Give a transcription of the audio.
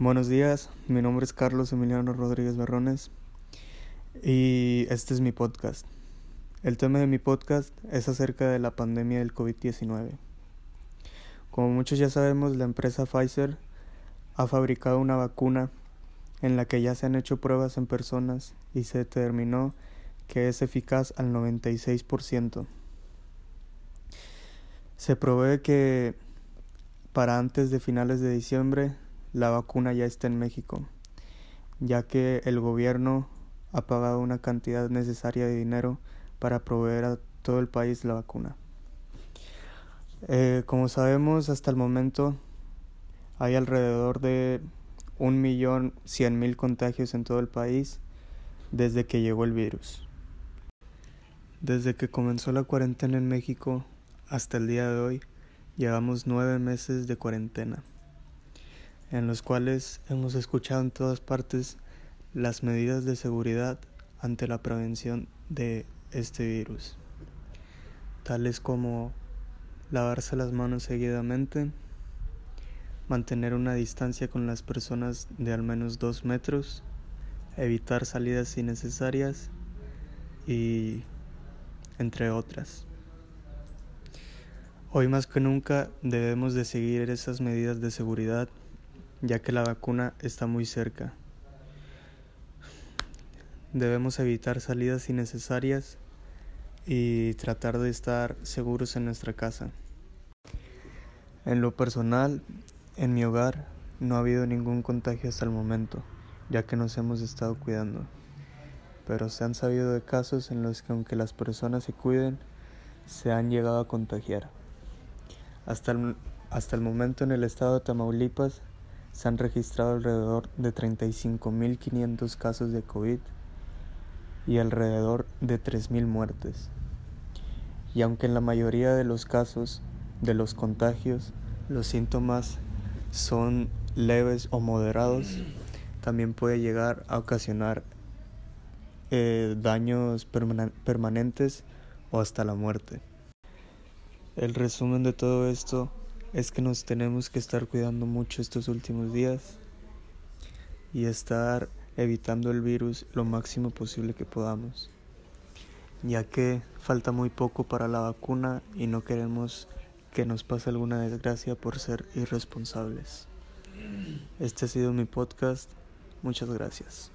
Buenos días, mi nombre es Carlos Emiliano Rodríguez Berrones y este es mi podcast. El tema de mi podcast es acerca de la pandemia del COVID-19. Como muchos ya sabemos, la empresa Pfizer ha fabricado una vacuna en la que ya se han hecho pruebas en personas y se determinó que es eficaz al 96%. Se provee que para antes de finales de diciembre la vacuna ya está en México, ya que el gobierno ha pagado una cantidad necesaria de dinero para proveer a todo el país la vacuna. Eh, como sabemos, hasta el momento hay alrededor de un millón cien mil contagios en todo el país desde que llegó el virus. Desde que comenzó la cuarentena en México hasta el día de hoy, llevamos nueve meses de cuarentena en los cuales hemos escuchado en todas partes las medidas de seguridad ante la prevención de este virus, tales como lavarse las manos seguidamente, mantener una distancia con las personas de al menos dos metros, evitar salidas innecesarias y entre otras. Hoy más que nunca debemos de seguir esas medidas de seguridad ya que la vacuna está muy cerca. Debemos evitar salidas innecesarias y tratar de estar seguros en nuestra casa. En lo personal, en mi hogar no ha habido ningún contagio hasta el momento, ya que nos hemos estado cuidando. Pero se han sabido de casos en los que aunque las personas se cuiden, se han llegado a contagiar. Hasta el, hasta el momento en el estado de Tamaulipas se han registrado alrededor de 35.500 casos de COVID y alrededor de 3.000 muertes. Y aunque en la mayoría de los casos de los contagios los síntomas son leves o moderados, también puede llegar a ocasionar eh, daños permanentes o hasta la muerte. El resumen de todo esto es que nos tenemos que estar cuidando mucho estos últimos días y estar evitando el virus lo máximo posible que podamos, ya que falta muy poco para la vacuna y no queremos que nos pase alguna desgracia por ser irresponsables. Este ha sido mi podcast. Muchas gracias.